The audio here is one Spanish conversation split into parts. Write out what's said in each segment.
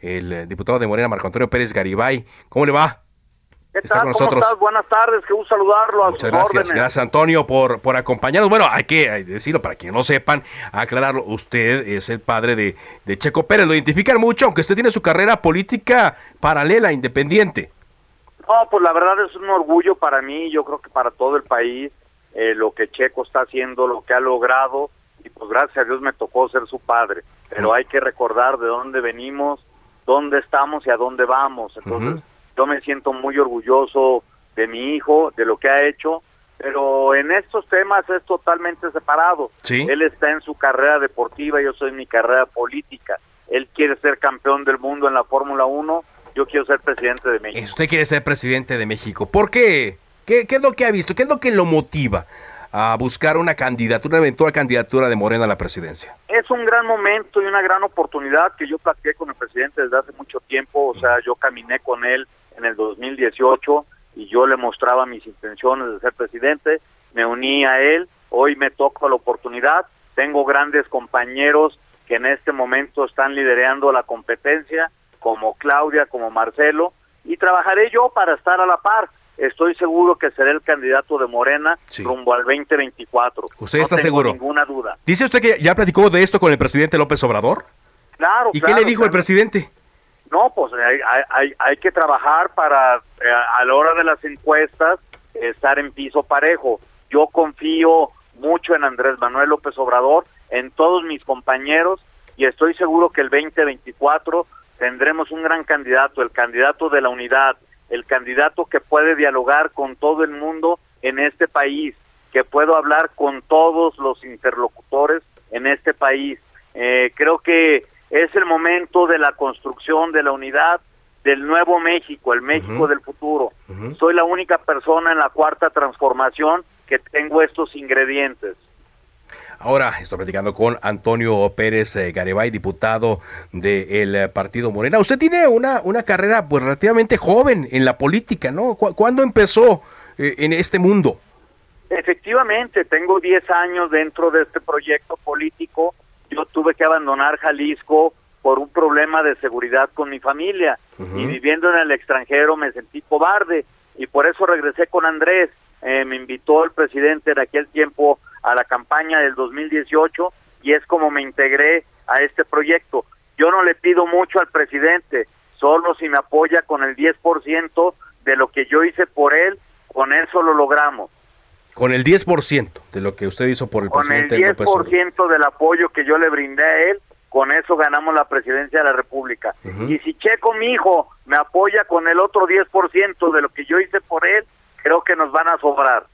El eh, diputado de Morena, Marco Antonio Pérez Garibay. ¿Cómo le va? ¿Qué tal? ¿Cómo estás? Buenas tardes, que gusto saludarlo. A Muchas gracias, órdenes. gracias Antonio por, por acompañarnos. Bueno, hay que decirlo para quienes no sepan, aclararlo. Usted es el padre de, de Checo Pérez, lo identifican mucho, aunque usted tiene su carrera política paralela, independiente. No, pues la verdad es un orgullo para mí, yo creo que para todo el país, eh, lo que Checo está haciendo, lo que ha logrado, y pues gracias a Dios me tocó ser su padre. Pero hay que recordar de dónde venimos, dónde estamos y a dónde vamos. Entonces, yo me siento muy orgulloso de mi hijo, de lo que ha hecho, pero en estos temas es totalmente separado. Sí. Él está en su carrera deportiva, yo soy en mi carrera política. Él quiere ser campeón del mundo en la Fórmula 1, yo quiero ser presidente de México. Usted quiere ser presidente de México. ¿Por qué? ¿Qué, qué es lo que ha visto? ¿Qué es lo que lo motiva a buscar una candidatura, una eventual candidatura de Morena a la presidencia? Es un gran momento y una gran oportunidad que yo platiqué con el presidente desde hace mucho tiempo, o sea, yo caminé con él en el 2018 y yo le mostraba mis intenciones de ser presidente, me uní a él, hoy me toca la oportunidad, tengo grandes compañeros que en este momento están liderando la competencia, como Claudia, como Marcelo, y trabajaré yo para estar a la par. Estoy seguro que seré el candidato de Morena Sí. rumbo al 2024. ¿Usted No está tengo seguro? ninguna duda. ¿Dice usted que ya platicó de esto con el presidente López Obrador? Claro, ¿Y claro, qué le dijo el presidente? No, pues hay, hay- hay, hay que trabajar para, eh, a la hora de las encuestas, estar en piso parejo. Yo confío mucho en Andrés Manuel López Obrador, en todos mis compañeros, y estoy seguro que el 2024 tendremos un gran candidato, el candidato de la unidad, el candidato que puede dialogar con todo el mundo en este país, que puedo hablar con todos los interlocutores en este país. Eh, creo que es el momento de la construcción de la unidad del nuevo México, el México del futuro. Soy la única persona en la cuarta transformación que tengo estos ingredientes. Ahora estoy platicando con Antonio Pérez eh, Garibay, diputado del eh, Partido Morena. Usted tiene una, una carrera pues relativamente joven en la política, ¿no? ¿Cu- ¿Cuándo empezó eh, en este mundo? Efectivamente, tengo 10 años dentro de este proyecto político. Yo tuve que abandonar Jalisco por un problema de seguridad con mi familia y viviendo en el extranjero me sentí cobarde y por eso regresé con Andrés. Eh, me invitó el presidente en aquel tiempo a la campaña del 2018 y es como me integré a este proyecto. Yo no le pido mucho al presidente, solo si me apoya con el 10% de lo que yo hice por él, con eso lo logramos. Con el 10% de lo que usted hizo por el Con el presidente López Obrador. 10% del apoyo que yo le brindé a él, con eso ganamos la presidencia de la República. Y si Checo, mi hijo, me apoya con el otro 10% de lo que yo hice por él, creo que nos van a sobrar.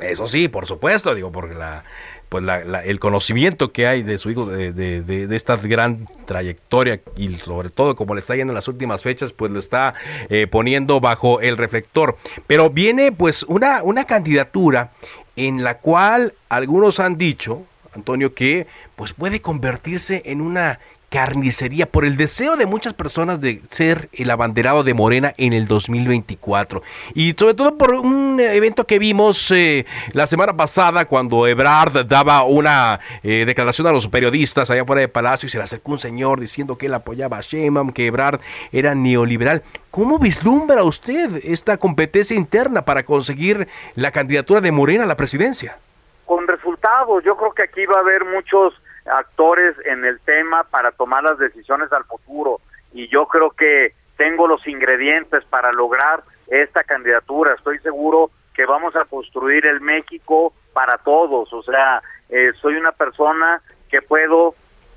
Eso sí, por supuesto, digo, porque la, pues la, el conocimiento que hay de su hijo, de, de- de- de esta gran trayectoria y sobre todo como le está yendo en las últimas fechas, pues lo está eh, poniendo bajo el reflector. Pero viene pues una, una candidatura en la cual algunos han dicho, Antonio, que pues puede convertirse en una carnicería por el deseo de muchas personas de ser el abanderado de Morena en el 2024 y sobre todo por un evento que vimos eh, la semana pasada cuando Ebrard daba una eh, declaración a los periodistas allá fuera de Palacio y se le acercó un señor diciendo que él apoyaba a Sheinbaum, que Ebrard era neoliberal. ¿Cómo vislumbra usted esta competencia interna para conseguir la candidatura de Morena a la presidencia? Con resultados, yo creo que aquí va a haber muchos actores en el tema para tomar las decisiones al futuro y yo creo que tengo los ingredientes para lograr esta candidatura. Estoy seguro que vamos a construir el México para todos. O sea, eh, soy una persona que puedo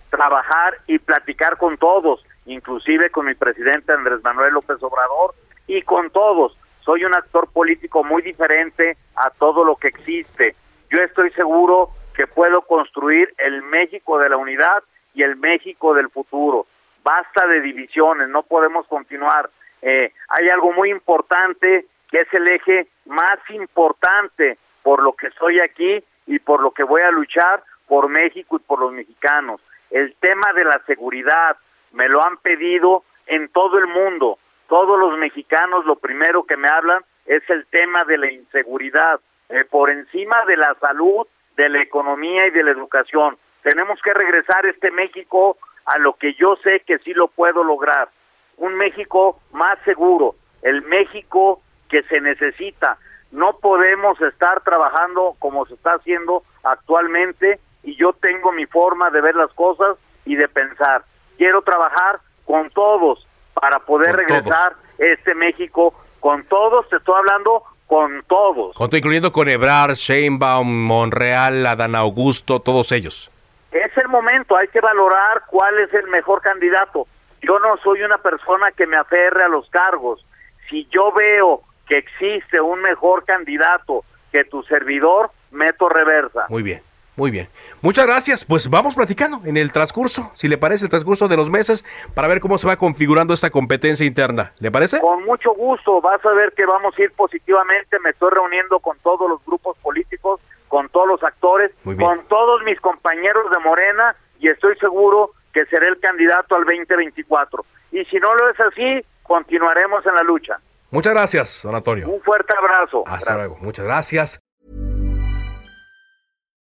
trabajar y platicar con todos, inclusive con mi presidente Andrés Manuel López Obrador y con todos. Soy un actor político muy diferente a todo lo que existe. Yo estoy seguro que puedo construir el México de la unidad y el México del futuro. basta de divisiones, no podemos continuar. Eh, hay algo muy importante que es el eje más importante por lo que estoy aquí y por lo que voy a luchar por México y por los mexicanos. El tema de la seguridad, me lo han pedido en todo el mundo. Todos los mexicanos lo primero que me hablan es el tema de la inseguridad, eh, por encima de la salud, de la economía y de la educación. Tenemos que regresar este México a lo que yo sé que sí lo puedo lograr. Un México más seguro, el México que se necesita. No podemos estar trabajando como se está haciendo actualmente y yo tengo mi forma de ver las cosas y de pensar. Quiero trabajar con todos para poder regresar este México con todos, te estoy hablando todos. Con, incluyendo con Ebrard, Sheinbaum, Monreal, Adán Augusto, todos ellos. Es el momento, hay que valorar cuál es el mejor candidato. Yo no soy una persona que me aferre a los cargos. Si yo veo que existe un mejor candidato que tu servidor, meto reversa. Muy bien. Muy bien. Muchas gracias. Pues vamos platicando en el transcurso, si le parece, el transcurso de los meses, para ver cómo se va configurando esta competencia interna. ¿Le parece? Con mucho gusto. Vas a ver que vamos a ir positivamente. Me estoy reuniendo con todos los grupos políticos, con todos los actores, con todos mis compañeros de Morena y estoy seguro que seré el candidato al 2024. Y si no lo es así, continuaremos en la lucha. Muchas gracias, don Antonio. Un fuerte abrazo. Hasta luego. Muchas gracias.